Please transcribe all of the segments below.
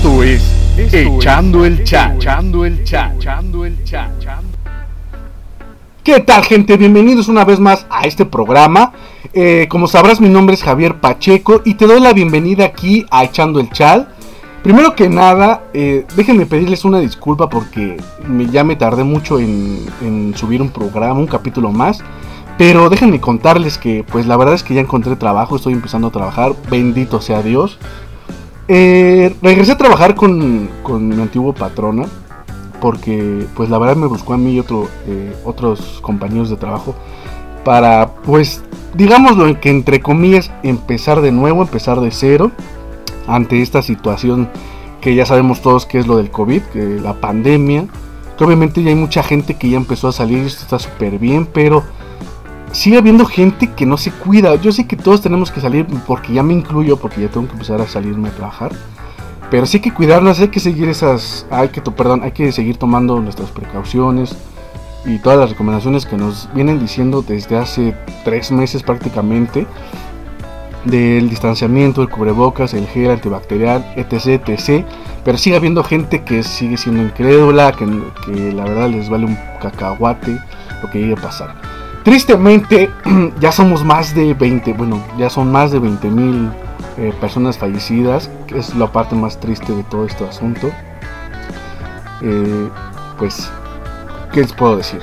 Esto es Echando el Chat. Echando el Chat. Echando el Chat. ¿Qué tal gente? Bienvenidos una vez más a este programa. Eh, como sabrás mi nombre es Javier Pacheco y te doy la bienvenida aquí a Echando el Chat. Primero que nada, eh, déjenme pedirles una disculpa porque me, ya me tardé mucho en, en subir un programa, un capítulo más. Pero déjenme contarles que pues la verdad es que ya encontré trabajo, estoy empezando a trabajar, bendito sea Dios. Eh, regresé a trabajar con, con, mi antiguo patrona porque pues la verdad me buscó a mí y eh, otros compañeros de trabajo para pues digámoslo que entre comillas empezar de nuevo, empezar de cero ante esta situación que ya sabemos todos que es lo del COVID, que la pandemia, que obviamente ya hay mucha gente que ya empezó a salir, esto está súper bien, pero sigue habiendo gente que no se cuida. Yo sé que todos tenemos que salir, porque ya me incluyo, porque ya tengo que empezar a salirme a trabajar. Pero sí hay que cuidarnos, hay que seguir esas, que, perdón, hay que seguir tomando nuestras precauciones y todas las recomendaciones que nos vienen diciendo desde hace tres meses prácticamente del distanciamiento, el cubrebocas, el gel antibacterial, etc, etc. Pero sigue habiendo gente que sigue siendo incrédula, que, que la verdad les vale un cacahuate lo que llegue a pasar. Tristemente, ya somos más de 20, bueno, ya son más de 20 mil eh, personas fallecidas, que es la parte más triste de todo este asunto. Eh, pues, ¿qué les puedo decir?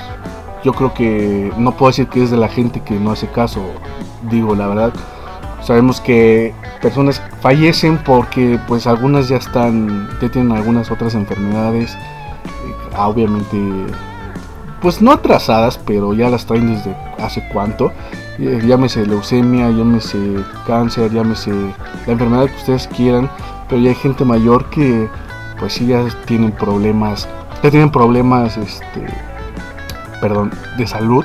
Yo creo que no puedo decir que es de la gente que no hace caso, digo la verdad. Sabemos que personas fallecen porque pues algunas ya están, ya tienen algunas otras enfermedades, eh, obviamente pues no atrasadas, pero ya las traen desde hace cuánto. Eh, llámese leucemia, llámese cáncer, llámese la enfermedad que ustedes quieran, pero ya hay gente mayor que pues sí ya tienen problemas, ya tienen problemas este perdón, de salud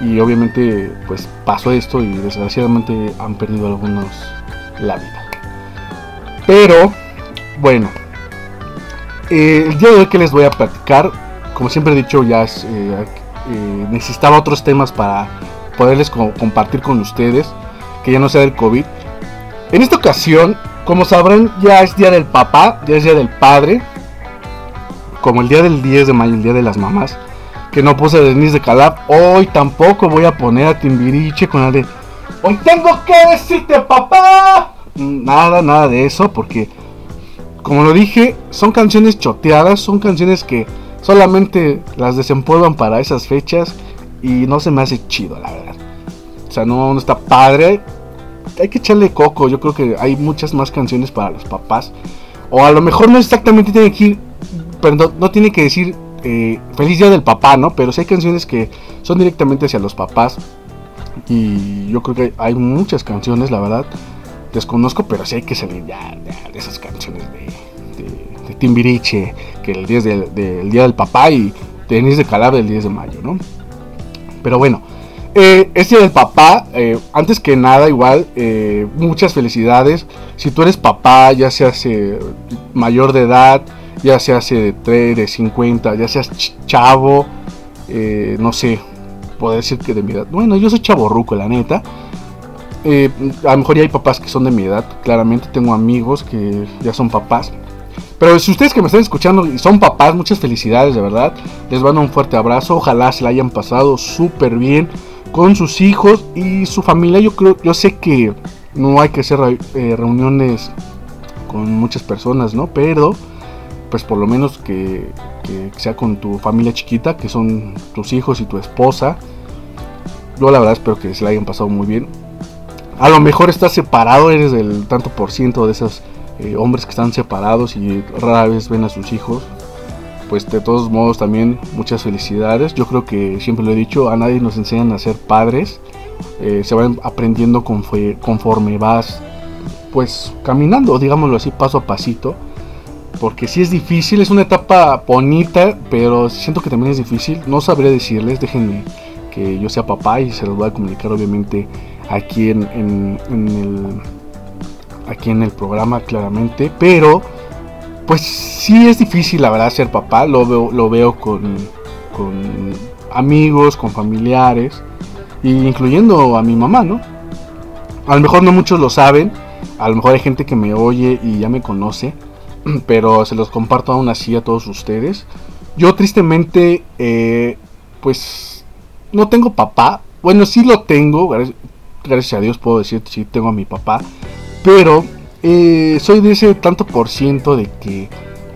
y obviamente pues pasó esto y desgraciadamente han perdido algunos la vida. Pero bueno, eh, el día de hoy que les voy a platicar como siempre he dicho, ya eh, eh, necesitaba otros temas para poderles compartir con ustedes, que ya no sea del COVID. En esta ocasión, como sabrán, ya es día del papá, ya es día del padre, como el día del 10 de mayo, el día de las mamás, que no puse Denise de Calab, hoy tampoco voy a poner a Timbiriche con la de Hoy tengo que decirte papá. Nada, nada de eso, porque como lo dije, son canciones choteadas, son canciones que solamente las desempolvan para esas fechas y no se me hace chido, la verdad. O sea, no, está padre. Hay que echarle coco. Yo creo que hay muchas más canciones para los papás. O a lo mejor no exactamente tiene que ir, perdón, no tiene que decir eh, feliz día del papá, ¿no? Pero sí hay canciones que son directamente hacia los papás. Y yo creo que hay muchas canciones, la verdad. Desconozco, pero sí hay que salir ya de esas canciones de Timbiriche, que el 10 del, Día del Papá y tenis de Calabria el 10 de mayo, ¿no? Pero bueno, este del Papá, eh, antes que nada, igual, eh, muchas felicidades. Si tú eres papá, ya seas mayor de edad, ya seas de 3, de 50, ya seas chavo, no sé, puedo decir que de mi edad. Bueno, yo soy chavo ruco, la neta. a lo mejor ya hay papás que son de mi edad, claramente tengo amigos que ya son papás. Pero si ustedes que me están escuchando y son papás, muchas felicidades, de verdad. Les mando un fuerte abrazo. Ojalá se la hayan pasado súper bien con sus hijos y su familia. Yo creo, yo sé que no hay que hacer eh, reuniones con muchas personas, ¿no? Pero, pues por lo menos que, que, sea con tu familia chiquita, que son tus hijos y tu esposa. Yo la verdad espero que se la hayan pasado muy bien. A lo mejor estás separado, eres del tanto por ciento de esas eh, hombres que están separados y rara vez ven a sus hijos, pues de todos modos también muchas felicidades. Yo creo que siempre lo he dicho, a nadie nos enseñan a ser padres, eh, se van aprendiendo conforme vas pues caminando, digámoslo así, paso a pasito. Porque si es difícil, es una etapa bonita, pero siento que también es difícil. No sabré decirles, déjenme que yo sea papá y se los voy a comunicar obviamente aquí en el aquí en el programa claramente, pero pues sí es difícil la verdad ser papá, lo veo, lo veo con, con amigos, con familiares, incluyendo a mi mamá, ¿no? A lo mejor no muchos lo saben, a lo mejor hay gente que me oye y ya me conoce, pero se los comparto aún así a todos ustedes. Yo tristemente, eh, pues, no tengo papá. Bueno, sí lo tengo, gracias, a Dios puedo decir sí tengo a mi papá. Pero eh, soy de ese tanto por ciento de que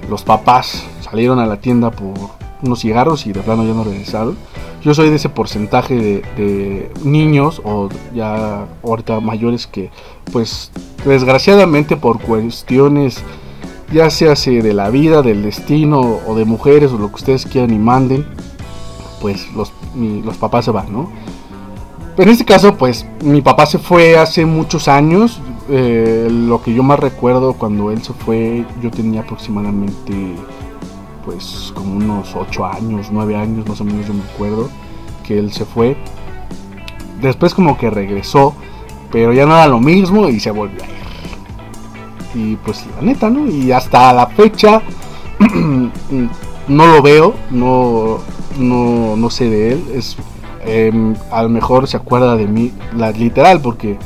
los papás salieron a la tienda por unos cigarros y de plano ya no regresaron. Yo soy de ese porcentaje de, niños o ya ahorita mayores que pues desgraciadamente por cuestiones ya sea de la vida, del destino o de mujeres o lo que ustedes quieran y manden, pues los, los papás se van, ¿no? Pero en este caso, pues mi papá se fue hace muchos años. Eh, lo que yo más recuerdo cuando él se fue, yo tenía aproximadamente pues como unos 8 años, 9 años más o menos yo me acuerdo que él se fue. Después como que regresó, pero ya no era lo mismo y se volvió a ir. Y pues la neta, ¿no? Y hasta la fecha no lo veo, no, no, no sé de él. Es, em, a lo mejor se acuerda de mí, la, literal, porque...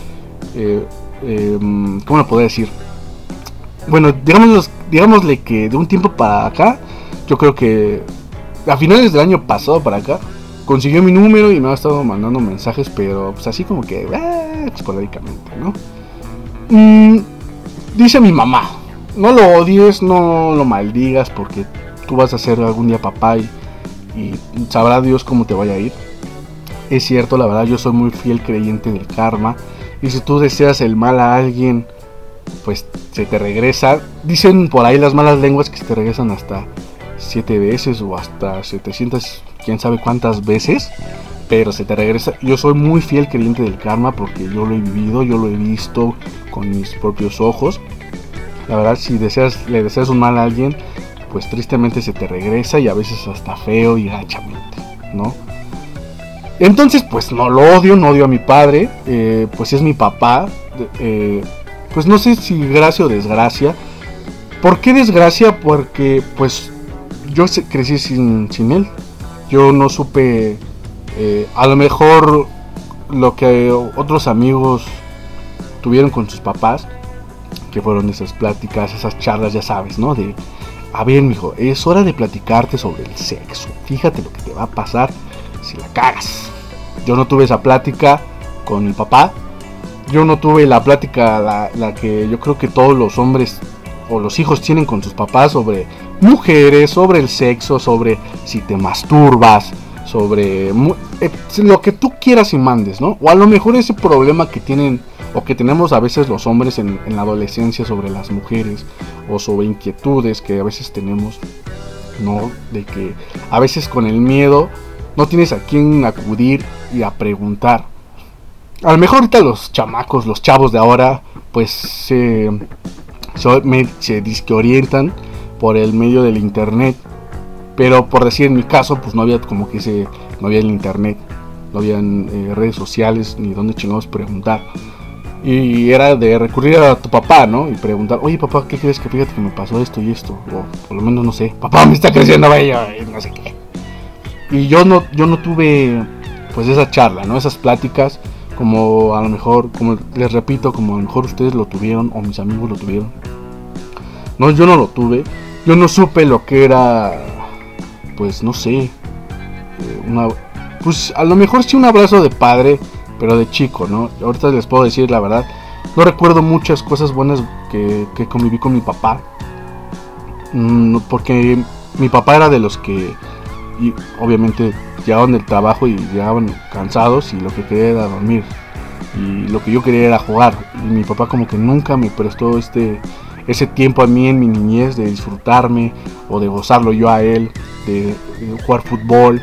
Eh, em, ¿Cómo lo puedo decir? Bueno, digamos, digámosle que de un tiempo para acá yo creo que a finales del año pasado para acá consiguió mi número y me ha estado mandando mensajes, pero pues así como que eh, esporádicamente, ¿no? Mm, dice mi mamá, no lo odies, no lo maldigas porque tú vas a ser algún día papá y, y sabrá Dios cómo te vaya a ir. Es cierto, la verdad, yo soy muy fiel creyente del karma. Y si tú deseas el mal a alguien, pues se te regresa. Dicen por ahí las malas lenguas que se te regresan hasta siete veces o hasta 700, quién sabe cuántas veces, pero se te regresa. Yo soy muy fiel creyente del karma porque yo lo he vivido, yo lo he visto con mis propios ojos. La verdad, si deseas, le deseas un mal a alguien, pues tristemente se te regresa y a veces hasta feo y gachamente, ¿no? Entonces, pues no lo odio, no odio a mi padre, eh, pues es mi papá. Eh, pues no sé si gracia o desgracia. ¿Por qué desgracia? Porque pues yo crecí sin, él. Yo no supe, eh, a lo mejor lo que otros amigos tuvieron con sus papás, que fueron esas pláticas, esas charlas, ya sabes, ¿no? De, a ver, mijo, es hora de platicarte sobre el sexo. Fíjate lo que te va a pasar si la cagas. Yo no tuve esa plática con mi papá. Yo no tuve la plática, la, la que yo creo que todos los hombres o los hijos tienen con sus papás sobre mujeres, sobre el sexo, sobre si te masturbas, sobre eh, lo que tú quieras y mandes, ¿no? O a lo mejor ese problema que tienen o que tenemos a veces los hombres en, la adolescencia sobre las mujeres o sobre inquietudes que a veces tenemos, ¿no? De que a veces con el miedo no tienes a quién acudir y a preguntar. A lo mejor ahorita los chamacos, los chavos de ahora, pues se, se, se orientan por el medio del internet. Pero por decir en mi caso, pues no había como que ese, no había el internet, no había eh, redes sociales ni donde chingados preguntar. Y era de recurrir a tu papá, ¿no? Y preguntar, oye papá, ¿qué crees que fíjate que me pasó esto y esto? O por lo menos no sé, papá me está creciendo bello y no sé qué. Y yo no, yo no tuve pues esa charla, ¿no? Esas pláticas como a lo mejor, como les repito, como a lo mejor ustedes lo tuvieron o mis amigos lo tuvieron. No, yo no lo tuve yo no supe lo que era, pues no sé, eh, una, pues a lo mejor sí un abrazo de padre, pero de chico, ¿no? Ahorita les puedo decir la verdad, no recuerdo muchas cosas buenas que, que conviví con mi papá, mm, porque mi papá era de los que, y obviamente, llegaban del trabajo y llegaban cansados y lo que quería era dormir. Y lo que yo quería era jugar. Y mi papá como que nunca me prestó este ese tiempo a mí en mi niñez de disfrutarme o de gozarlo yo a él, de, jugar fútbol,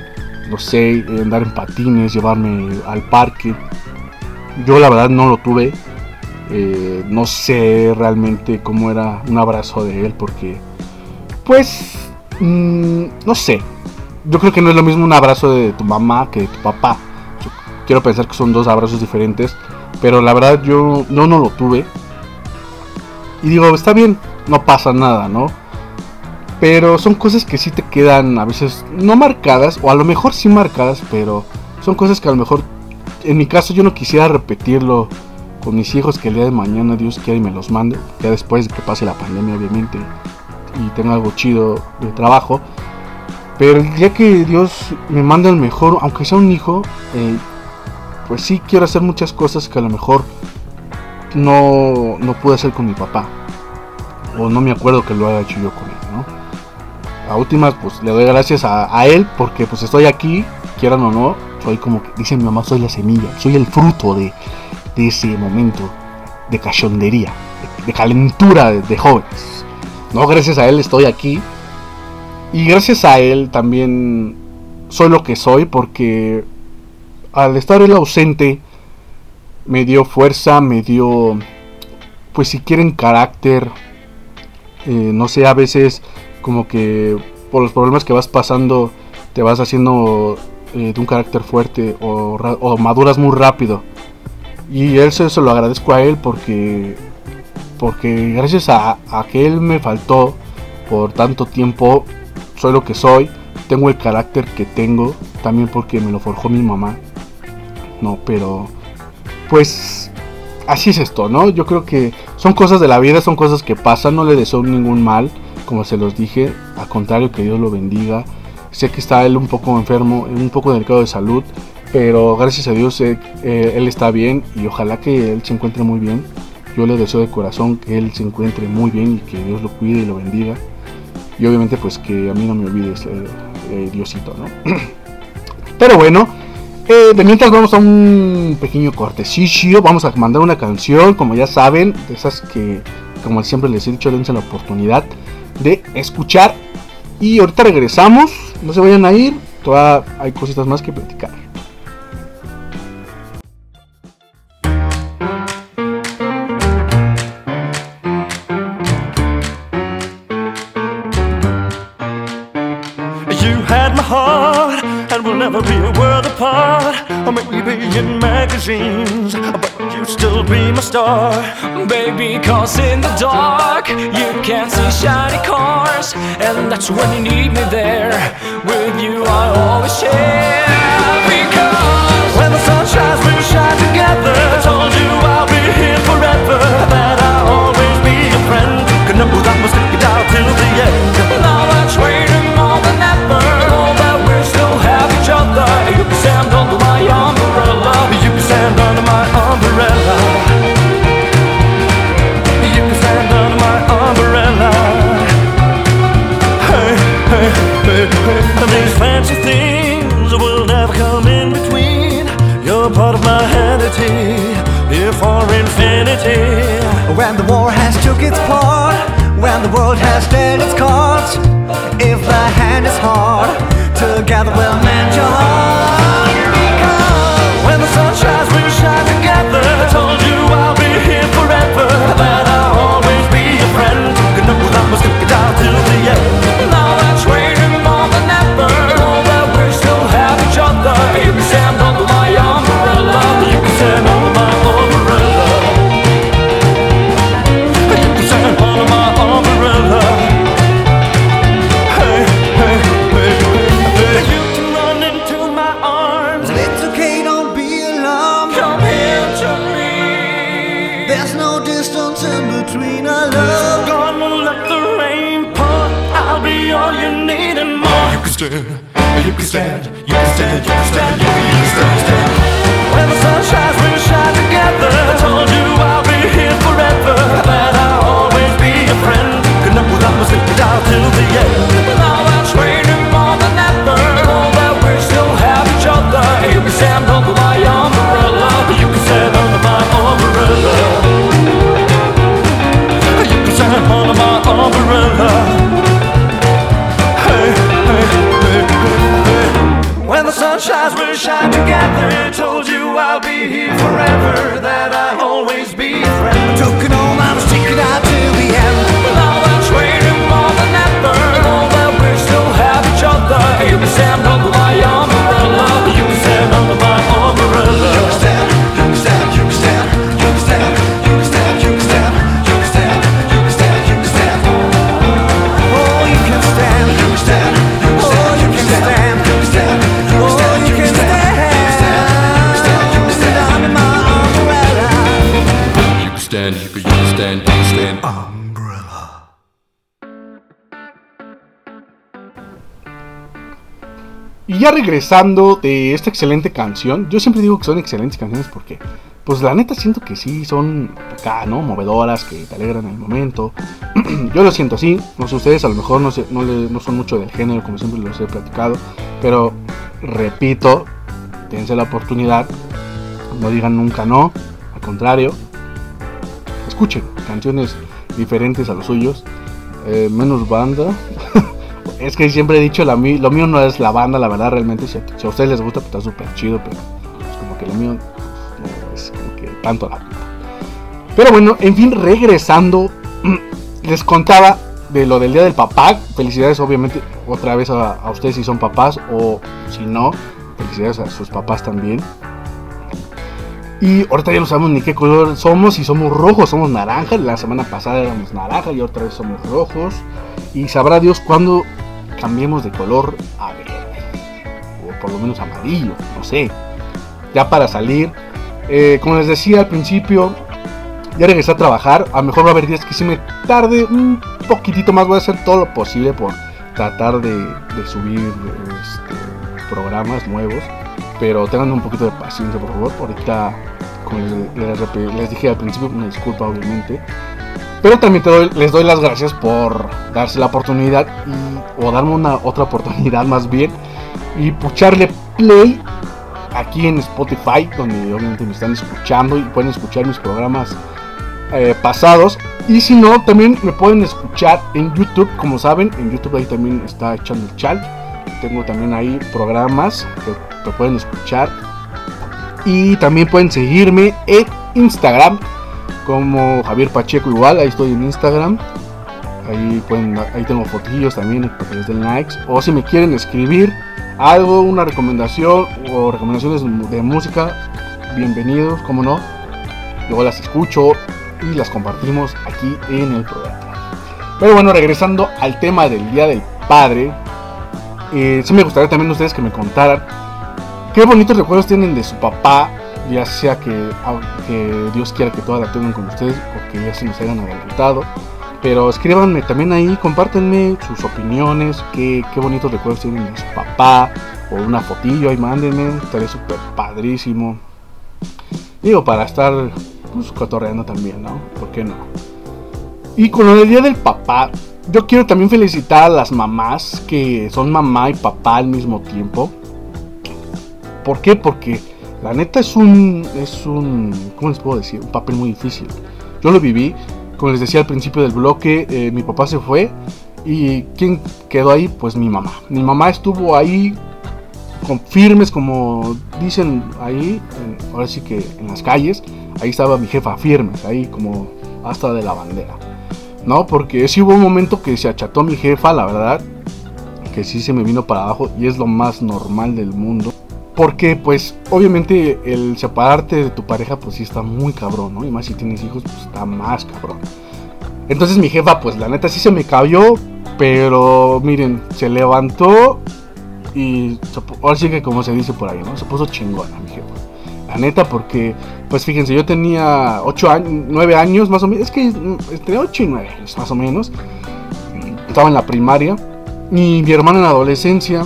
no sé, andar en patines, llevarme al parque. Yo la verdad no lo tuve. Eh, no sé realmente cómo era un abrazo de él porque, pues, mm, no sé. Yo creo que no es lo mismo un abrazo de tu mamá que de tu papá. quiero pensar que son dos abrazos diferentes. Pero la verdad yo no, no lo tuve. Y digo, está bien, no pasa nada, ¿no? Pero son cosas que sí te quedan a veces no marcadas, o a lo mejor sí marcadas, pero son cosas que a lo mejor, en mi caso, yo no quisiera repetirlo con mis hijos que el día de mañana Dios quiera y me los mande, ya después de que pase la pandemia, obviamente, y tenga algo chido de trabajo. Pero el día que Dios me manda el mejor, aunque sea un hijo, eh, pues sí quiero hacer muchas cosas que a lo mejor no, no pude hacer con mi papá. O no me acuerdo que lo haya hecho yo con él, ¿no? A últimas, pues le doy gracias a, él porque pues estoy aquí, quieran o no. Soy como dice mi mamá, soy la semilla, soy el fruto de, ese momento de cachondería, de, calentura de, de jóvenes. No, gracias a él estoy aquí y gracias a él también soy lo que soy porque al estar él ausente me dio fuerza, me dio, pues si quieren, carácter. Eh, no sé, a veces como que por los problemas que vas pasando te vas haciendo eh, de un carácter fuerte o, maduras muy rápido. Y eso se lo agradezco a él porque, porque gracias a, a que él me faltó por tanto tiempo, soy lo que soy, tengo el carácter que tengo, también porque me lo forjó mi mamá. No, pero pues así es esto, ¿no? Yo creo que son cosas de la vida, son cosas que pasan, no le deseo ningún mal, como se los dije, al contrario que Dios lo bendiga. Sé que está él un poco enfermo, un poco delicado de salud, pero gracias a Dios eh, él está bien y ojalá que él se encuentre muy bien. Yo le deseo de corazón que él se encuentre muy bien y que Dios lo cuide y lo bendiga. Y obviamente pues que a mí no me olvides, eh, eh, Diosito, ¿no? Pero bueno, eh, de mientras vamos a un pequeño cortecillo, vamos a mandar una canción, como ya saben, de esas que, como siempre les he dicho, dense la oportunidad de escuchar. Y ahorita regresamos, no se vayan a ir, todavía hay cositas más que platicar. Magazines, but you'd still be my star. Baby, cause in the dark, you can't see shiny cars, and that's when you need me there. With you, I always share. Because when the sun shines, we shine together. These fancy things will never come in between. You're part of my entity, here for infinity. When the war has took its part, when the world has dealt its cards, if the hand is hard, together we'll mend your heart. stars. Ya regresando de esta excelente canción, yo siempre digo que son excelentes canciones porque, pues la neta siento que sí, son acá, ¿no? Movedoras, que te alegran el momento. yo lo siento así, no sé ustedes, a lo mejor no, no son mucho del género, como siempre los he platicado, pero repito, dense la oportunidad, no digan nunca no, al contrario, escuchen canciones diferentes a los suyos, eh, menos banda. es que siempre he dicho, lo mío no es la banda, la verdad, realmente. Si a, ustedes les gusta, pues está súper chido, pero pues, como que lo mío es como que tanto la Pero bueno, en fin, regresando, les contaba de lo del Día del Papá. Felicidades, obviamente, otra vez a, a ustedes si son papás, o si no, felicidades a sus papás también. Y ahorita ya no sabemos ni qué color somos, si somos rojos, somos naranjas. La semana pasada éramos naranja y otra vez somos rojos. Y sabrá Dios cuándo cambiemos de color a verde. O por lo menos amarillo, no sé. Ya para salir. eh, como les decía al principio, ya regresé a trabajar. A lo mejor va a haber días que si me tarde un poquitito más. Voy a hacer todo lo posible por tratar de, subir este, programas nuevos. Pero tengan un poquito de paciencia, por favor. Ahorita, como les, les dije al principio, una disculpa, obviamente. Pero también te les doy las gracias por darse la oportunidad o darme una otra oportunidad más bien y pucharle play aquí en Spotify, donde obviamente me están escuchando y pueden escuchar mis programas eh, pasados. Y si no, también me pueden escuchar en YouTube, como saben, en YouTube ahí también está echando el chat. Tengo también ahí programas que, que pueden escuchar. Y también pueden seguirme en Instagram como Javier Pacheco igual, ahí estoy en Instagram. Ahí pueden, ahí tengo fotillos también para que les den likes. O si me quieren escribir algo, una recomendación o recomendaciones de música, bienvenidos, como no. Luego las escucho y las compartimos aquí en el programa. Pero bueno, regresando al tema del Día del Padre, eh, me gustaría también ustedes que me contaran qué bonitos recuerdos tienen de su papá, ya sea que, que Dios quiera que toda la tengan con ustedes o que ya se nos hayan adelantado. Pero escríbanme también ahí, compártenme sus opiniones, qué, qué bonitos recuerdos tienen de su papá, o una fotillo ahí mándenme, estaría súper padrísimo. Digo, para estar pues, cotorreando también, ¿no? ¿Por qué no? Y con del Día del Papá, yo quiero también felicitar a las mamás que son mamá y papá al mismo tiempo. ¿Por qué? Porque la neta es un, es un, ¿cómo les puedo decir? Un papel muy difícil. Yo lo viví, como les decía al principio del bloque, eh, mi papá se fue y ¿quién quedó ahí? Pues mi mamá. Mi mamá estuvo ahí con firmes, como dicen ahí, ahora sí que en las calles, ahí estaba mi jefa firmes, ahí como hasta de la bandera. No, porque sí hubo un momento que se acható mi jefa, la verdad, que sí se me vino para abajo y es lo más normal del mundo. Porque pues obviamente el separarte de tu pareja pues sí está muy cabrón, ¿no? Y más si tienes hijos pues está más cabrón. Entonces mi jefa pues la neta sí se me cayó, pero miren, se levantó y ahora sí que como se dice por ahí, ¿no? Se puso chingona mi jefa. La neta porque pues fíjense, yo tenía 8 años, 9 años más o menos, es que mm, entre 8 y 9 años más o menos. Estaba en la primaria y mi hermana en la adolescencia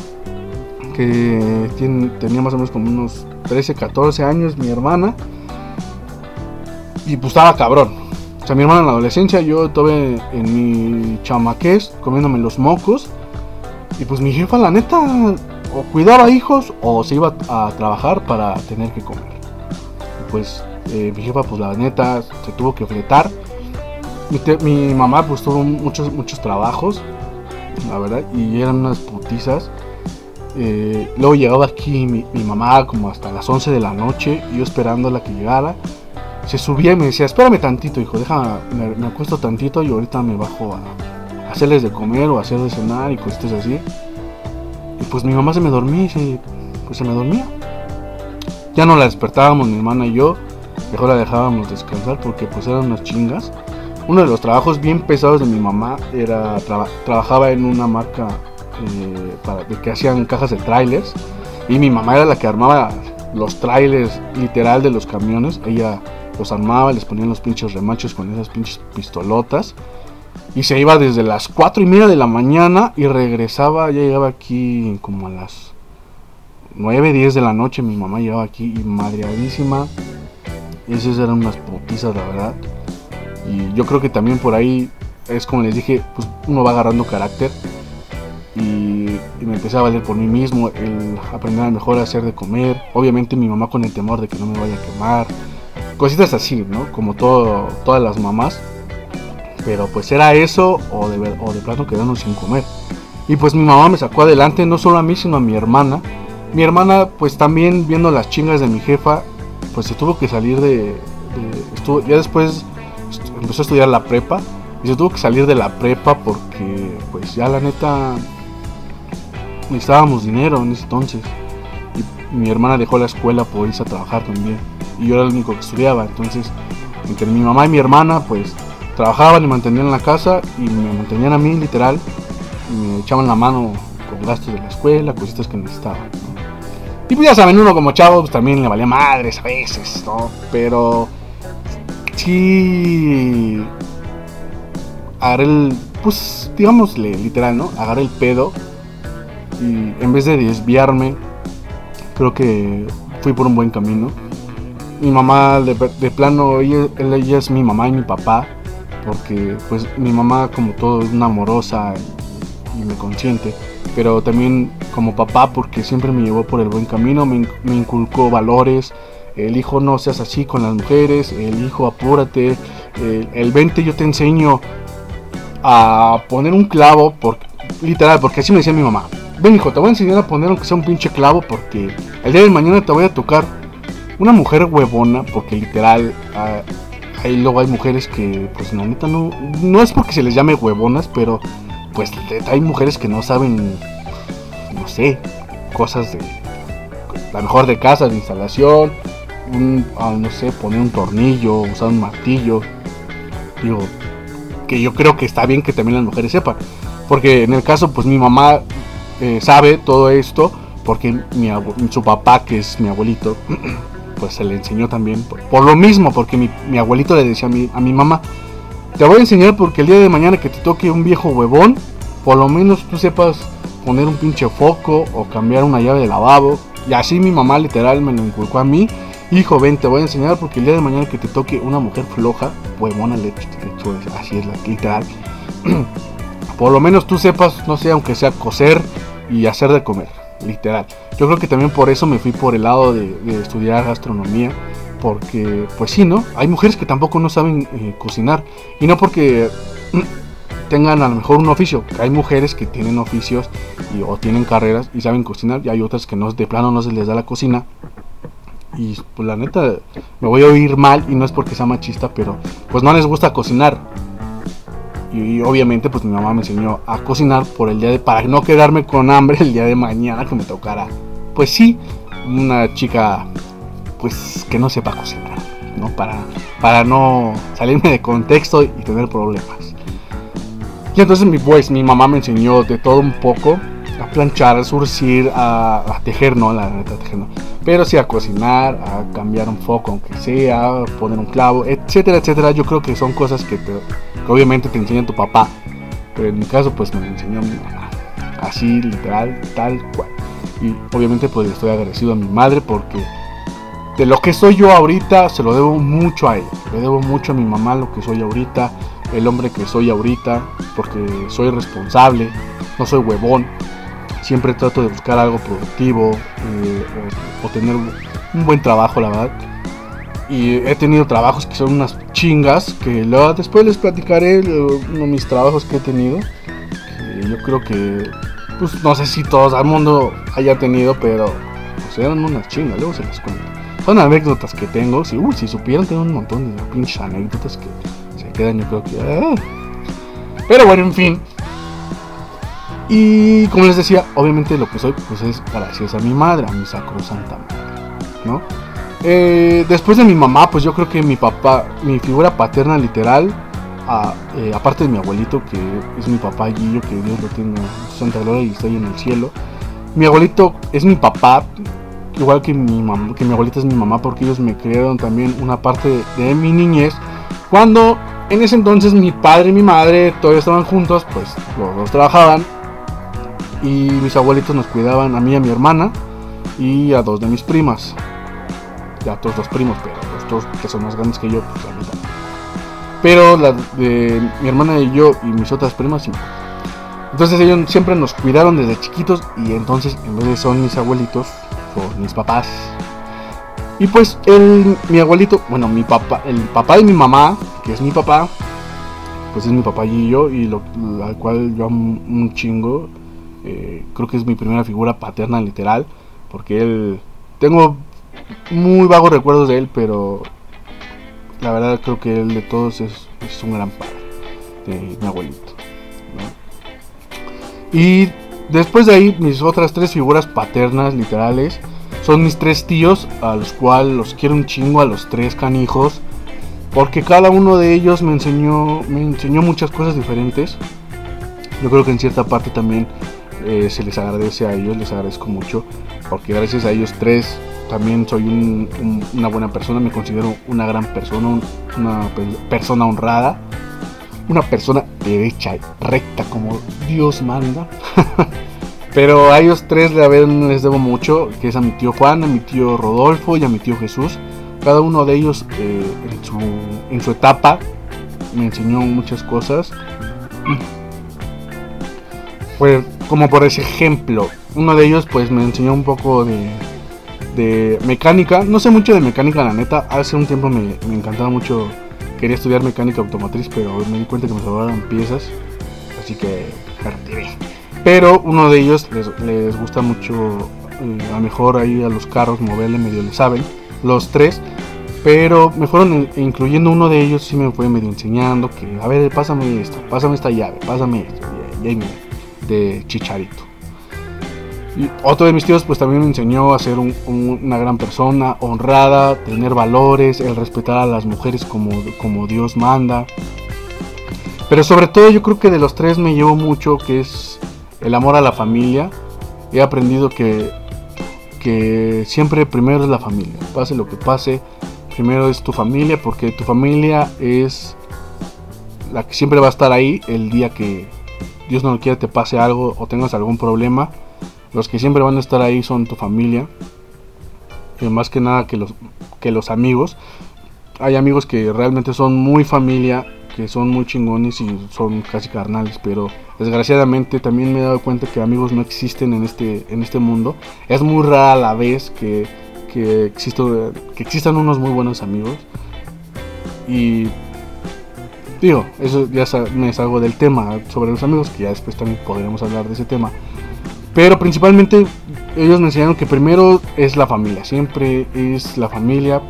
que tenía más o menos como unos 13, 14 años, mi hermana. Y pues estaba cabrón. O sea, mi hermana en la adolescencia, yo estuve en mi chamaqués comiéndome los mocos. Y pues mi jefa, la neta, o cuidaba hijos o se iba a trabajar para tener que comer. Pues eh, mi jefa, pues la neta, se tuvo que fletar. Mi mamá, pues tuvo muchos, muchos trabajos, la verdad, y eran unas putizas. Eh, luego llegaba aquí mi, mamá como hasta las 11 de la noche, yo esperándola que llegara. Se subía y me decía, espérame tantito, hijo, deja, me, me acuesto tantito y ahorita me bajo a, a hacerles de comer o a hacer de cenar y cosas así. Y pues mi mamá se me dormía y se, pues se me dormía. Ya no la despertábamos mi hermana y yo, mejor la dejábamos descansar porque pues eran unas chingas. Uno de los trabajos bien pesados de mi mamá era traba- trabajaba en una marca eh, para, que hacían cajas de trailers y mi mamá era la que armaba los trailers literal de los camiones. Ella los armaba, les ponían los pinches remachos con esas pinches pistolotas. Y se iba desde las 4 y media de la mañana y regresaba, ya llegaba aquí como a las 9, 10 de la noche mi mamá llegaba aquí y madreadísima. Esas eran unas putizas, la verdad. Y yo creo que también por ahí es como les dije, pues uno va agarrando carácter. Y, me empecé a valer por mí mismo, el aprender a mejor hacer de comer. Obviamente mi mamá con el temor de que no me vaya a quemar. Cositas así, ¿no? Como todas las mamás. Pero pues era eso o de, o plano quedarnos sin comer. Y pues mi mamá me sacó adelante, no solo a mí, sino a mi hermana. Mi hermana, pues también viendo las chingas de mi jefa, pues se tuvo que salir de... ya después empezó a estudiar la prepa y se tuvo que salir de la prepa porque pues ya la neta necesitábamos dinero en ese entonces. Y mi hermana dejó la escuela por irse a trabajar también. Y yo era el único que estudiaba. Entonces, entre mi mamá y mi hermana, pues trabajaban y mantenían la casa y me mantenían a mí literal. Y me echaban la mano con gastos de la escuela, cositas que necesitaban. ¿no? Y pues ya saben, uno como chavo pues, también le valía madres a veces, ¿no? Pero sí agarré el, pues digámosle literal, ¿no? Agarré el pedo y en vez de desviarme, creo que fui por un buen camino. Mi mamá, de, plano, ella, ella es mi mamá y mi papá, porque pues mi mamá como todo es una amorosa y, me consiente, pero también como papá porque siempre me llevó por el buen camino, me, in- me inculcó valores, el hijo no seas así con las mujeres, el hijo apúrate, el, el 20 yo te enseño a poner un clavo, por, literal, porque así me decía mi mamá. Ven hijo, te voy a enseñar a poner aunque sea un pinche clavo porque el día de mañana te voy a tocar una mujer huevona, porque literal, ah, ahí luego hay mujeres que, pues la neta no, no es porque se les llame huevonas, pero pues hay mujeres que no saben, no sé, cosas de, la mejor de casa, de instalación, un, ah, no sé, poner un tornillo, usar un martillo, digo, que yo creo que está bien que también las mujeres sepan, porque en el caso, pues mi mamá eh, sabe todo esto, porque mi su papá, que es mi abuelito, pues se le enseñó también. Por, lo mismo, porque mi, mi abuelito le decía a mi, a mi mamá, te voy a enseñar porque el día de mañana que te toque un viejo huevón, por lo menos tú sepas poner un pinche foco o cambiar una llave de lavabo. Y así mi mamá literal me lo inculcó a mí. Hijo, ven, te voy a enseñar porque el día de mañana que te toque una mujer floja, huevona, le, le- así es la literal. por lo menos tú sepas, no sé, aunque sea coser y hacer de comer, literal. Yo creo que también por eso me fui por el lado de, estudiar gastronomía, porque pues sí, ¿no? Hay mujeres que tampoco no saben eh, cocinar, y no porque tengan a lo mejor un oficio, hay mujeres que tienen oficios y, o tienen carreras y saben cocinar, y hay otras que no, de plano no se les da la cocina. Y pues la neta, me voy a oír mal y no es porque sea machista, pero pues no les gusta cocinar. Y, obviamente pues mi mamá me enseñó a cocinar por el día de para no quedarme con hambre el día de mañana que me tocara. Pues sí, una chica pues que no sepa cocinar, ¿no? Para para no salirme de contexto y tener problemas. Y entonces mi pues mi mamá me enseñó de todo un poco a planchar, a surcir, a, tejer, no, la neta tejer no, pero sí a cocinar, a cambiar un foco aunque sea, a poner un clavo, etcétera, etcétera. Yo creo que son cosas que, te- obviamente te enseña tu papá, pero en mi caso pues me lo enseñó mi mamá, así literal, tal cual. Y obviamente pues le estoy agradecido a mi madre porque de lo que soy yo ahorita se lo debo mucho a ella, le debo mucho a mi mamá lo que soy ahorita, el hombre que soy ahorita, porque soy responsable, no soy huevón, siempre trato de buscar algo productivo eh, o, tener un buen trabajo, la verdad. Y he tenido trabajos que son unas chingas, que luego después les platicaré uno de mis trabajos que he tenido. Que yo creo que, pues no sé si todos al mundo haya tenido, pero pues eran unas chingas, luego se las cuento. Son anécdotas que tengo, si, uy, si supieran tengo un montón de pinches anécdotas que se quedan yo creo que... ah. Pero bueno, en fin. Y como les decía, obviamente lo que soy pues es gracias a mi madre, a mi sacrosanta madre, ¿no? Eh, después de mi mamá, pues yo creo que mi papá, mi figura paterna literal, a- eh, aparte de mi abuelito, que es mi papá Guillo, que Dios lo tenga santa gloria y ahí en el cielo. Mi abuelito es mi papá, igual que mi, mam- que mi abuelita es mi mamá, porque ellos me criaron también una parte de, de mi niñez. Cuando en ese entonces mi padre y mi madre todavía estaban juntos, pues los dos trabajaban y mis abuelitos nos cuidaban a mí a mi hermana. y a dos de mis primas. Ya otros dos primos, pero los dos que son más grandes que yo, pues la mitad. Pero la de mi hermana y yo y mis otras primas sí. Entonces ellos siempre nos cuidaron desde chiquitos y entonces en vez de son mis abuelitos, son mis papás. Y pues el, mi abuelito, bueno, mi papá, el papá de mi mamá, que es mi papá, pues es mi papá y yo, y lo, al cual yo amo un chingo. Eh, creo que es mi primera figura paterna literal, porque él, tengo muy vagos recuerdos de él, pero la verdad creo que él de todos es, es un gran padre, de mi abuelito. Y después de ahí, mis otras tres figuras paternas literales son mis tres tíos, a los cuales los quiero un chingo, a los tres canijos, porque cada uno de ellos me enseñó, me enseñó muchas cosas diferentes. Yo creo que en cierta parte también eh, se les agradece a ellos, les agradezco mucho, porque gracias a ellos tres también soy un- un- una buena persona, me considero una gran persona, un- una pe- persona honrada, una persona derecha recta como Dios manda. Pero a ellos tres les debo mucho, que es a mi tío Juan, a mi tío Rodolfo y a mi tío Jesús. Cada uno de ellos eh, en su etapa me enseñó muchas cosas. Pues, como por ese ejemplo, uno de ellos pues me enseñó un poco de, de mecánica. No sé mucho de mecánica, la neta. Hace un tiempo me, me encantaba mucho. Quería estudiar mecánica automotriz, pero me di cuenta que me sobraban piezas. Así que retiré. Pero uno de ellos les, les gusta mucho, eh, a lo mejor ahí a los carros moverle medio le saben. Los tres. Pero me fueron in- incluyendo uno de ellos, sí me fue medio enseñando que, a ver, pásame esto, pásame esta llave, pásame esto. Y, ahí me- de chicharito. Y otro de mis tíos pues también me enseñó a ser un- un- una gran persona, honrada, tener valores, el respetar a las mujeres como, como Dios manda. Pero sobre todo yo creo que de los tres me llevo mucho que es el amor a la familia. He aprendido que, que siempre primero es la familia. Pase lo que pase, primero es tu familia porque tu familia es la que siempre va a estar ahí el día que Dios no lo quiera te pase algo o tengas algún problema. Los que siempre van a estar ahí son tu familia. Y más que nada que los, que los amigos. Hay amigos que realmente son muy familia, que son muy chingones y son casi carnales, pero desgraciadamente también me he dado cuenta que amigos no existen en este, en este mundo. Es muy rara la vez que, que, existo, que existan unos muy buenos amigos. Y digo, eso ya me salgo del tema sobre los amigos, que ya después también podremos hablar de ese tema. Pero principalmente ellos me enseñaron que primero es la familia, siempre es la familia.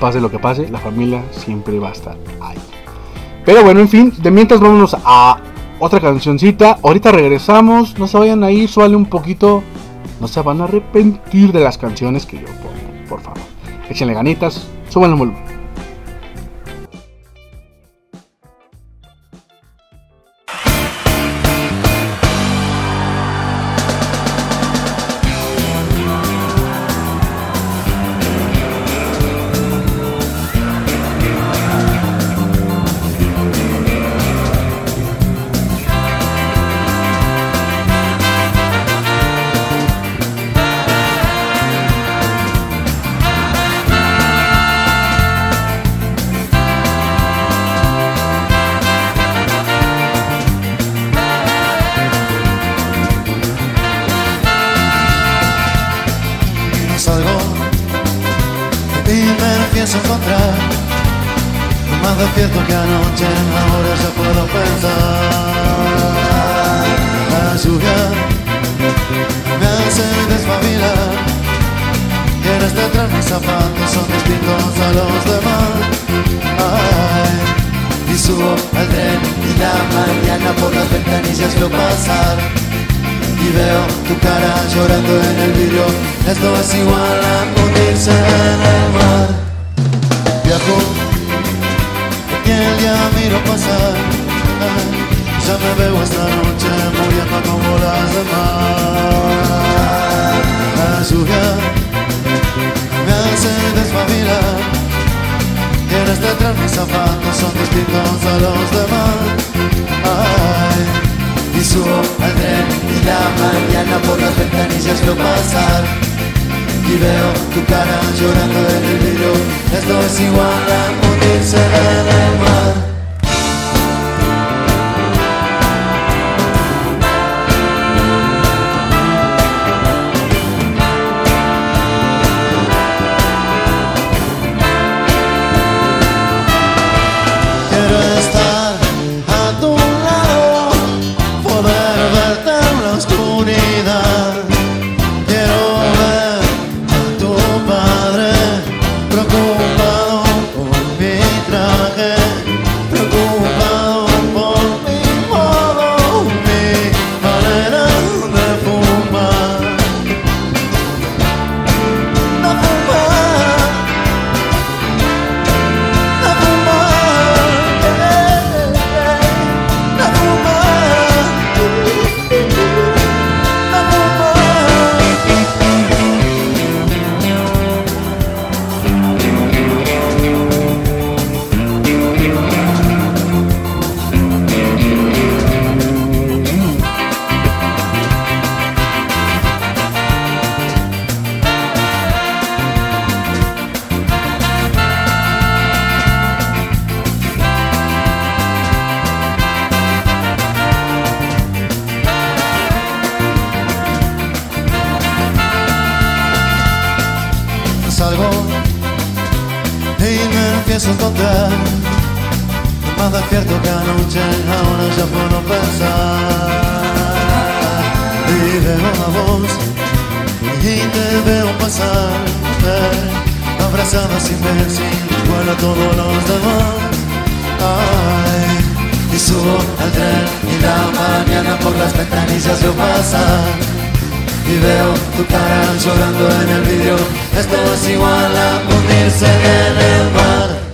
Pase lo que pase, la familia siempre va a estar ahí. Pero bueno, en fin, de mientras vámonos a otra cancioncita. Ahorita regresamos, no se vayan a ir, suale un poquito. No se van a arrepentir de las canciones que yo pongo, por favor. Échenle ganitas, suban el volumen. Despierto que anoche ahora ya puedo pensar la lluvia me hace despabilar quieres detrás mis zapatos son distintos a los demás y subo al tren y la mañana por las ventanillas veo pasar y veo tu cara llorando en el vidrio. Esto es igual a hundirse en el mar. Viajo y el día miro pasar. Ya me veo esta noche muriendo como las demás. La lluvia me hace despabilar. Quieres detrás mis zapatos son distintos a los demás. Ay, y subo al tren y la mañana por las ventanillas veo pasar y veo tu cara llorando en el vidrio. Esto es igual a hundirse en el mar. Veo tu cara llorando en el vidrio. Esto es igual a hundirse en el mar.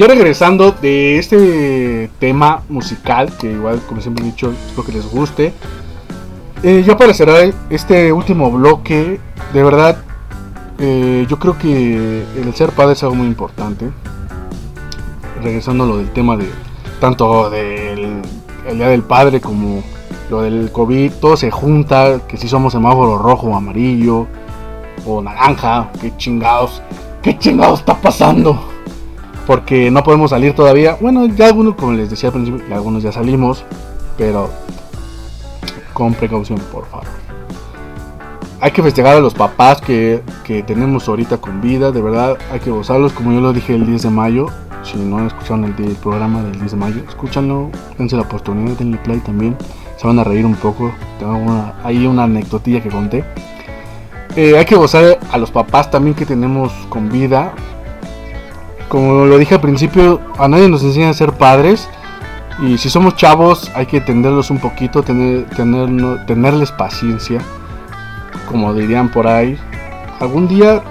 Ya regresando de este tema musical, que igual como siempre he dicho, espero que les guste. Eh, ya para este último bloque, de verdad, eh, yo creo que el ser padre es algo muy importante. Regresando a lo del tema de tanto del el día del padre como lo del COVID, todo se junta, que si somos semáforo rojo o amarillo o naranja, qué chingados, qué chingados está pasando porque no podemos salir todavía. Bueno, ya algunos, como les decía al principio, ya algunos ya salimos, pero con precaución, por favor. Hay que festejar a los papás que, que tenemos ahorita con vida, de verdad, hay que gozarlos, como yo lo dije el 10 de mayo. Si no escucharon el, el programa del 10 de mayo, escúchanlo, dense la oportunidad, denle play también. Se van a reír un poco. Tengo una, ahí una anecdotilla que conté. Eh, hay que gozar a los papás también que tenemos con vida. Como lo dije al principio, a nadie nos enseña a ser padres. Y si somos chavos, hay que entenderlos un poquito, tener, tener, tenerles paciencia. Como dirían por ahí, algún día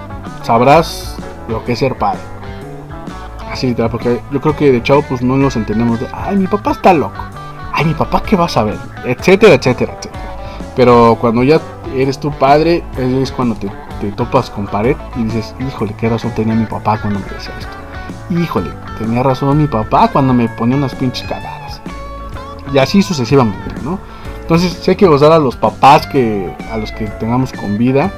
sabrás lo que es ser padre. Así literal, porque yo creo que de chavo pues no nos entendemos de, ay, mi papá está loco. Ay, mi papá, ¿qué va a saber? Etcétera, etcétera, etcétera. Pero cuando ya eres tu padre, es cuando te, te topas con pared y dices, híjole, qué razón tenía mi papá cuando me decía esto. Híjole, tenía razón mi papá cuando me ponía unas pinches cagadas. Y así sucesivamente, ¿no? Entonces, hay que gozar a los papás que a los que tengamos con vida.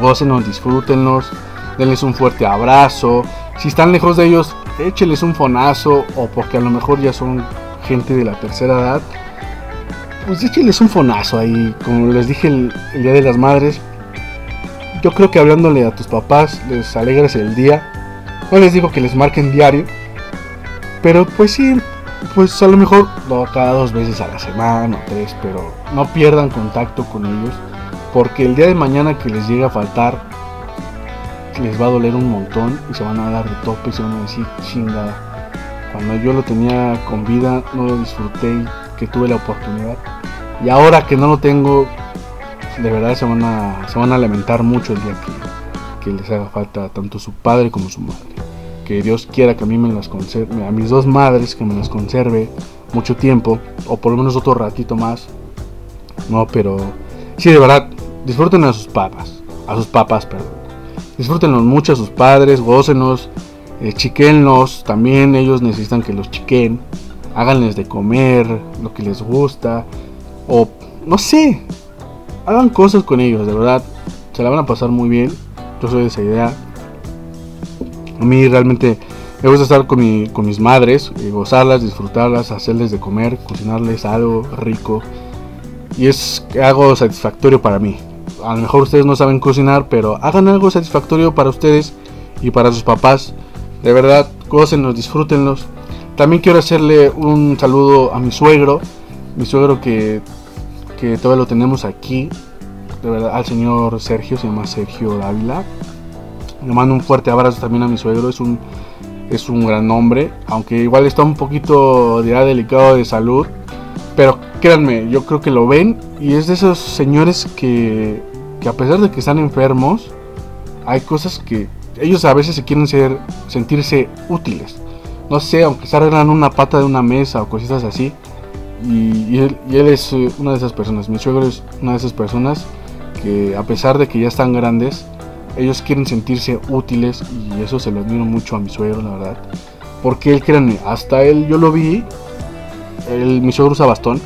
Gócenos, disfrútenlos, denles un fuerte abrazo. Si están lejos de ellos, écheles un fonazo o porque a lo mejor ya son gente de la tercera edad, pues écheles un fonazo ahí, como les dije el, el Día de las Madres. Yo creo que hablándole a tus papás les alegras el día. No les digo que les marquen diario, pero pues sí, pues a lo mejor no, cada dos veces a la semana o tres, pero no pierdan contacto con ellos, porque el día de mañana que les llegue a faltar, les va a doler un montón y se van a dar de tope y se van a decir chingada. Cuando yo lo tenía con vida, no lo disfruté y que tuve la oportunidad. Y ahora que no lo tengo, de verdad se van a, se van a lamentar mucho el día que, que les haga falta tanto su padre como su madre. Que Dios quiera que a mí me las conserve, a mis dos madres que me las conserve mucho tiempo, o por lo menos otro ratito más. No, pero sí, de verdad, disfruten a sus papas, a sus papas, perdón. Disfrútenlos mucho a sus padres, gócenos, eh, chiquenlos, también ellos necesitan que los chiquen, háganles de comer lo que les gusta, o no sé, hagan cosas con ellos, de verdad, se la van a pasar muy bien, yo soy de esa idea. A mí realmente me gusta estar con, mi- con mis madres, y gozarlas, disfrutarlas, hacerles de comer, cocinarles algo rico, y es algo satisfactorio para mí. A lo mejor ustedes no saben cocinar, pero hagan algo satisfactorio para ustedes y para sus papás. De verdad, gócenlos, disfrútenlos. También quiero hacerle un saludo a mi suegro, mi suegro que, que todavía lo tenemos aquí, de verdad, al señor Sergio, se llama Sergio Dávila. Le mando un fuerte abrazo también a mi suegro, es un, es un gran hombre, aunque igual está un poquito ya delicado de salud, pero créanme, yo creo que lo ven y es de esos señores que, que a pesar de que están enfermos, hay cosas que ellos a veces se quieren ser, sentirse útiles. No sé, aunque se arreglan una pata de una mesa o cositas así. Y, él, y él es eh, una de esas personas. Mi suegro es una de esas personas que a pesar de que ya están grandes, ellos quieren sentirse útiles y eso se lo admiro mucho a mi suegro, la verdad. Porque él, créanme, hasta él yo lo vi, él, mi suegro usa bastón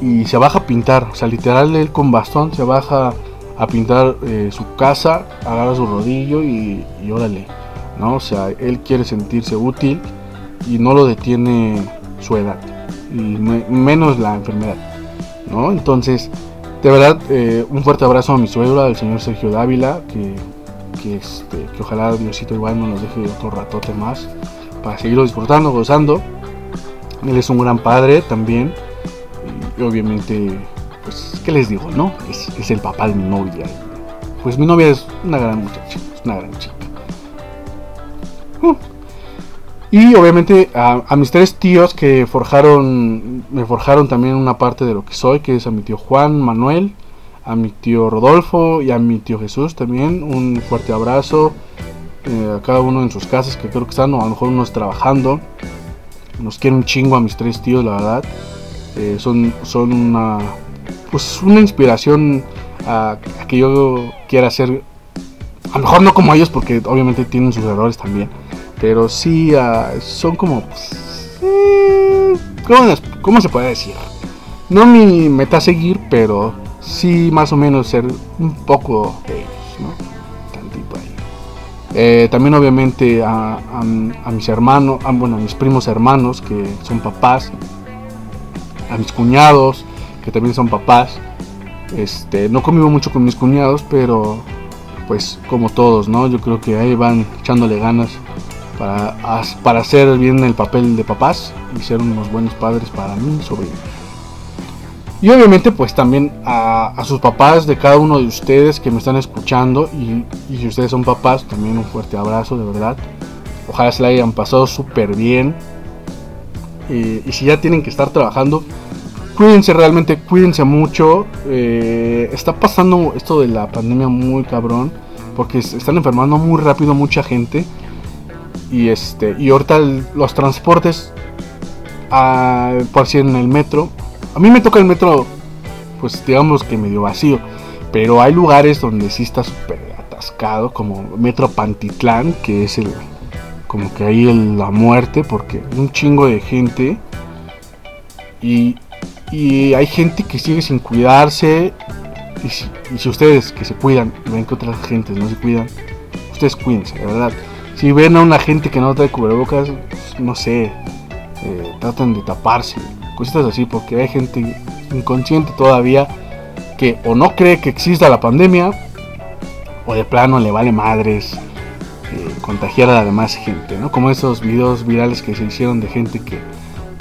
y se baja a pintar, o sea, literal él con bastón se baja a pintar eh, su casa, agarra su rodillo y, órale, ¿no? O sea, él quiere sentirse útil y no lo detiene su edad, y me- menos la enfermedad, ¿no? Entonces, de verdad, eh, un fuerte abrazo a mi suegro, al señor Sergio Dávila, que, que, este, que ojalá Diosito igual no nos deje otro ratote más para seguirlo disfrutando, gozando. Él es un gran padre también. Y obviamente, pues, ¿qué les digo, no? Es, el papá de mi novia. Pues mi novia es una gran muchacha, es una gran chica. Uh. Y obviamente a, mis tres tíos que forjaron, me forjaron también una parte de lo que soy, que es a mi tío Juan Manuel, a mi tío Rodolfo y a mi tío Jesús también. Un fuerte abrazo eh, a cada uno en sus casas, que creo que están, o a lo mejor unos trabajando. Nos quiero un chingo a mis tres tíos, la verdad. Eh, son, son una, pues una inspiración a, a que yo quiera ser, a lo mejor no como ellos, porque obviamente tienen sus errores también, pero sí ah, son como, pues, eh, ¿cómo, cómo se puede decir? No mi meta seguir, pero sí más o menos ser un poco de ellos, ¿no? Tantito ahí. Eh, también obviamente a mis hermanos, a, bueno, a mis primos hermanos que son papás, a mis cuñados que también son papás. Este, no convivo mucho con mis cuñados, pero pues como todos, ¿no? Yo creo que ahí van echándole ganas para, para hacer bien el papel de papás y ser unos buenos padres para mí sobrinos. Y obviamente pues también a, sus papás de cada uno de ustedes que me están escuchando y, si ustedes son papás también un fuerte abrazo de verdad. Ojalá se la hayan pasado súper bien. Eh, y si ya tienen que estar trabajando, cuídense realmente, cuídense mucho. Eh, está pasando esto de la pandemia muy cabrón. Porque están enfermando muy rápido mucha gente. Y este. Y ahorita los transportes. ah, por si en el metro. A mí me toca el metro. Pues digamos que medio vacío. Pero hay lugares donde sí está súper atascado. Como Metro Pantitlán. Que es el. Como que ahí la muerte. Porque un chingo de gente. Y, y hay gente que sigue sin cuidarse. Y si, y si ustedes que se cuidan ven que otras gentes no se cuidan, ustedes cuídense, de verdad. Si ven a una gente que no trae cubrebocas, no sé, eh, traten de taparse, cositas así, porque hay gente inconsciente todavía que o no cree que exista la pandemia, o de plano le vale madres eh, contagiar a la demás gente, ¿no? Como esos videos virales que se hicieron de gente que,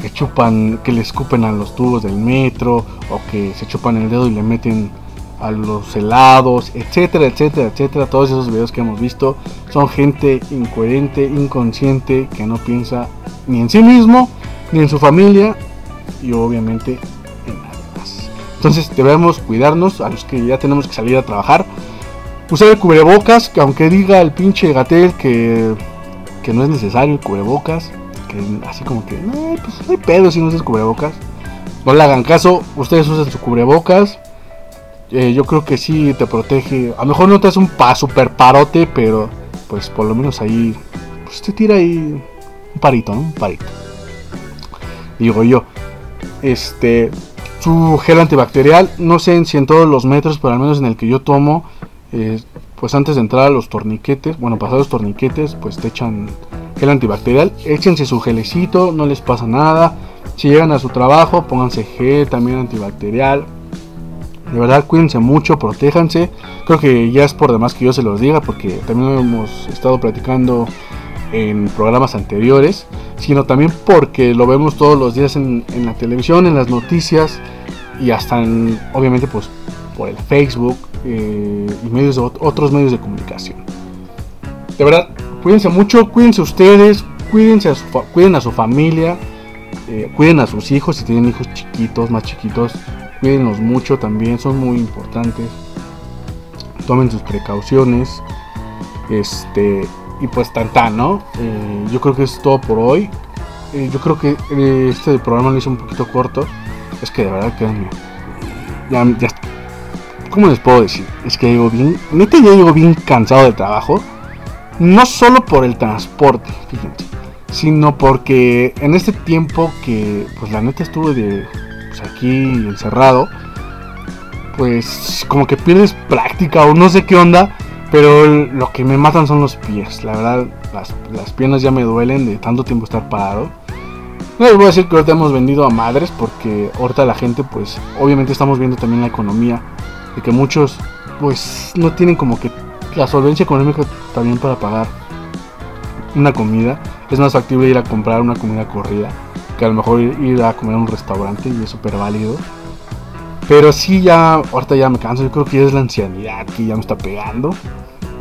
que chupan, que le escupen a los tubos del metro, o que se chupan el dedo y le meten a los helados, etcétera, etcétera, etcétera. Todos esos videos que hemos visto son gente incoherente, inconsciente, que no piensa ni en sí mismo, ni en su familia, y obviamente en nada más. Entonces debemos cuidarnos a los que ya tenemos que salir a trabajar. Usar el cubrebocas, que aunque diga el pinche Gatel que, que no es necesario el cubrebocas, que así como que, no, pues no hay pedo si no usas cubrebocas. No le hagan caso, ustedes usan su cubrebocas. Eh, yo creo que sí te protege. A lo mejor no te hace un super parote, pero pues por lo menos ahí pues te tira ahí un parito, ¿no? Un parito. Digo yo. Este su gel antibacterial, no sé si en todos los metros, pero al menos en el que yo tomo, eh, pues antes de entrar a los torniquetes, bueno, pasados los torniquetes, pues te echan gel antibacterial. Échense su gelecito, no les pasa nada. Si llegan a su trabajo, pónganse gel también antibacterial. De verdad, cuídense mucho, protéjanse. Creo que ya es por demás que yo se los diga, porque también lo hemos estado platicando en programas anteriores, sino también porque lo vemos todos los días en, la televisión, en las noticias y hasta en, obviamente, pues por el Facebook eh, y medios otros medios de comunicación. De verdad, cuídense mucho, cuídense ustedes, cuídense a su, cuiden a su familia, eh, cuiden a sus hijos si tienen hijos chiquitos, más chiquitos, cuídenlos mucho también, son muy importantes. Tomen sus precauciones. Este, y pues tan ¿no? Eh, yo creo que es todo por hoy. Eh, yo creo que eh, este programa lo hice un poquito corto. Es que de verdad que ya, ya ¿Cómo les puedo decir? Es que llego bien. Neta, ya llego bien cansado del trabajo. No solo por el transporte, fíjense. Sino porque en este tiempo que, pues la neta estuve de, pues, aquí encerrado. Pues como que pierdes práctica o no sé qué onda. Pero lo que me matan son los pies. La verdad, las, las piernas ya me duelen de tanto tiempo estar parado. No les voy a decir que ahorita hemos vendido a madres porque ahorita la gente pues obviamente estamos viendo también la economía de que muchos pues no tienen como que la solvencia económica también para pagar una comida. Es más factible ir a comprar una comida corrida que a lo mejor ir, a comer a un restaurante y es súper válido. Pero sí ya, ahorita ya me canso, yo creo que ya es la ancianidad que ya me está pegando.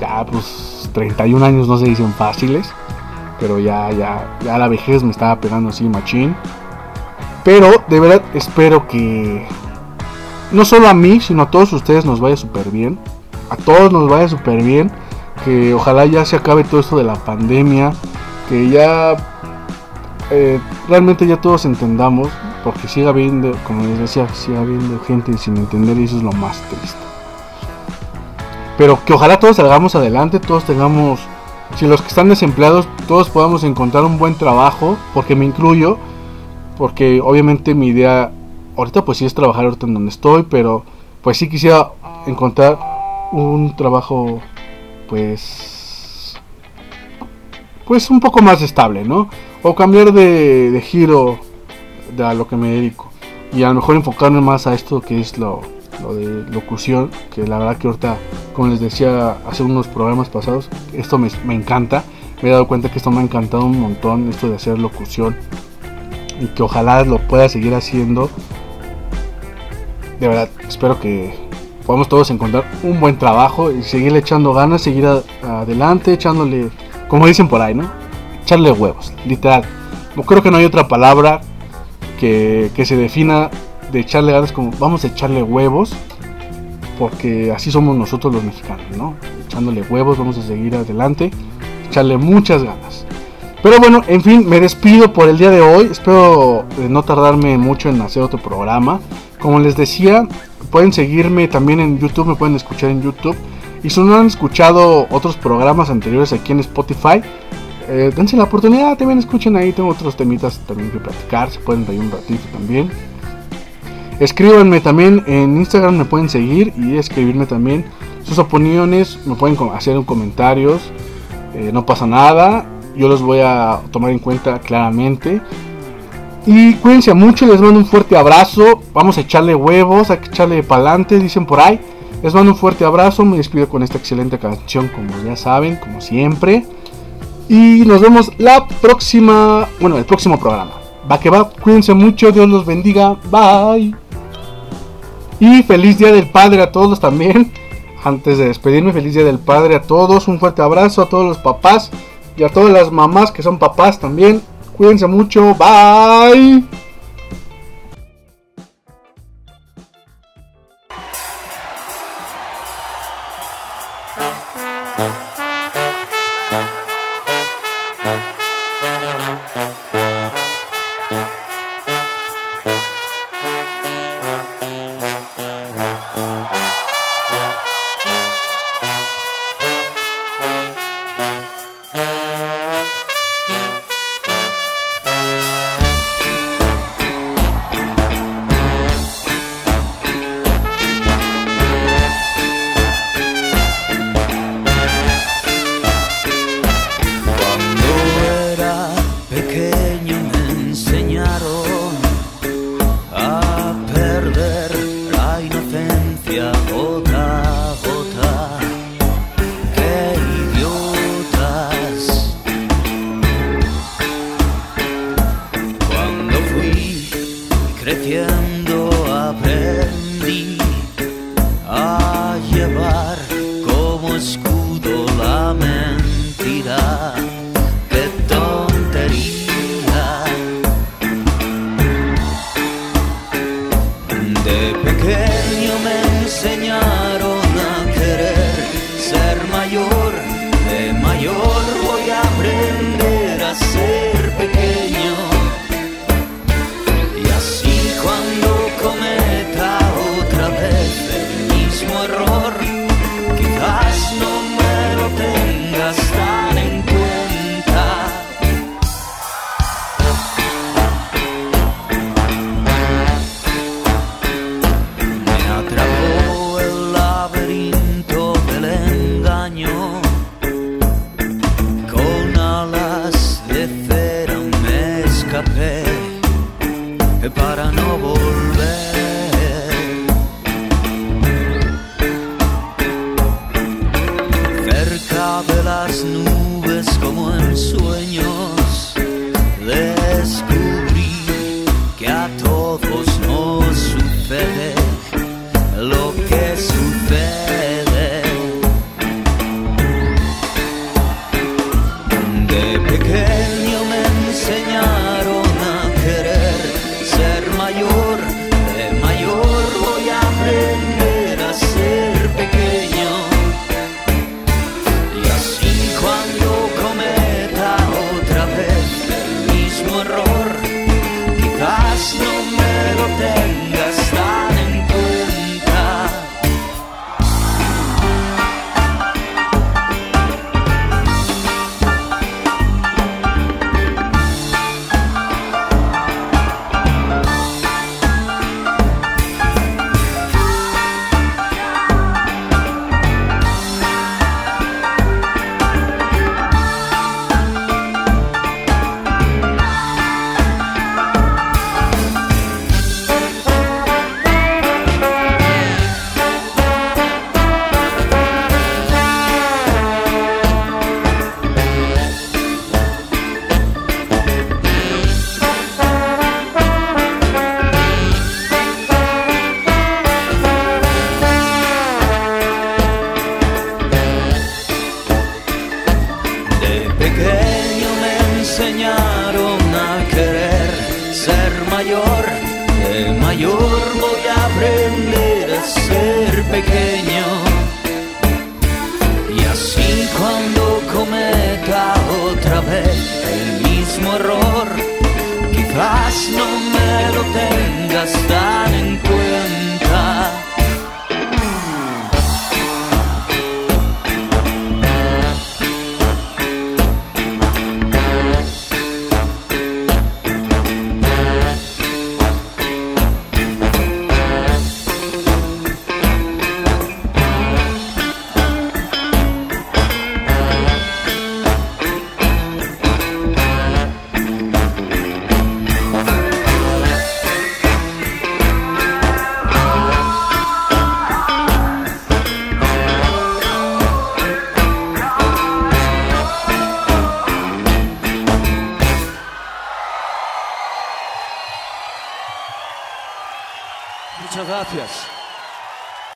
Ya pues 31 años no se dicen fáciles. Pero ya, ya, ya la vejez me estaba pegando así machín. Pero de verdad espero que no solo a mí, sino a todos ustedes nos vaya súper bien. A todos nos vaya súper bien. Que ojalá ya se acabe todo esto de la pandemia. Que ya eh, realmente ya todos entendamos. Porque siga habiendo, como les decía, siga habiendo gente sin entender y eso es lo más triste. Pero que ojalá todos salgamos adelante, todos tengamos si los que están desempleados todos podamos encontrar un buen trabajo, porque me incluyo, porque obviamente mi idea ahorita pues sí es trabajar ahorita en donde estoy, pero pues sí quisiera encontrar un trabajo pues pues un poco más estable, ¿no? O cambiar de, giro de a lo que me dedico y a lo mejor enfocarme más a esto que es lo, lo de locución, que la verdad que ahorita, como les decía hace unos programas pasados, esto me, me encanta. me he dado cuenta que esto me ha encantado un montón, esto de hacer locución. Y que ojalá lo pueda seguir haciendo. De verdad, espero que podamos todos encontrar un buen trabajo y seguirle echando ganas, seguir adelante, echándole, como dicen por ahí, ¿no? Echarle huevos, literal. No creo que no hay otra palabra que, que se defina de echarle ganas como vamos a echarle huevos, porque así somos nosotros los mexicanos, ¿no? Echándole huevos, vamos a seguir adelante, echarle muchas ganas. Pero bueno, en fin, me despido por el día de hoy. Espero eh, no tardarme mucho en hacer otro programa. Como les decía, pueden seguirme también en YouTube, me pueden escuchar en YouTube. Y si no han escuchado otros programas anteriores aquí en Spotify, eh, dense la oportunidad, también escuchen ahí, tengo otros temitas también que platicar, se pueden reír un ratito también. Escríbanme también en Instagram, me pueden seguir y escribirme también sus opiniones, me pueden hacer comentarios, eh, no pasa nada, yo los voy a tomar en cuenta claramente. Y cuídense mucho, les mando un fuerte abrazo, vamos a echarle huevos, hay que echarle pa'lante, dicen por ahí. Les mando un fuerte abrazo, me despido con esta excelente canción, como ya saben, como siempre. Y nos vemos la próxima, bueno, el próximo programa. Va que va, cuídense mucho, Dios los bendiga, bye. Y feliz día del padre a todos también. Antes de despedirme, feliz día del padre a todos. Un fuerte abrazo a todos los papás y a todas las mamás que son papás también. Cuídense mucho, bye.